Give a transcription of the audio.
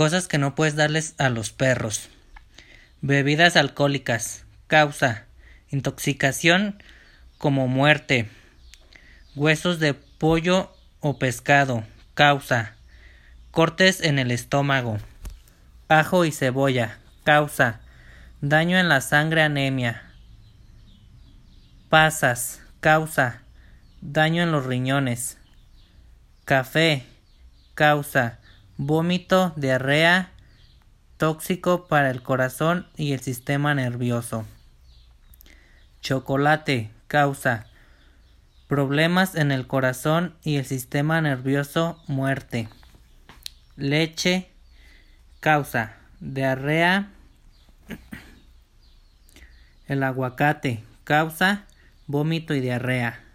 Cosas que no puedes darles a los perros. Bebidas alcohólicas. Causa. Intoxicación como muerte. Huesos de pollo o pescado. Causa. Cortes en el estómago. Ajo y cebolla. Causa. Daño en la sangre anemia. Pasas. Causa. Daño en los riñones. Café. Causa. Vómito, diarrea, tóxico para el corazón y el sistema nervioso. Chocolate. Causa. Problemas en el corazón y el sistema nervioso, muerte. Leche. Causa. Diarrea. El aguacate. Causa. Vómito y diarrea.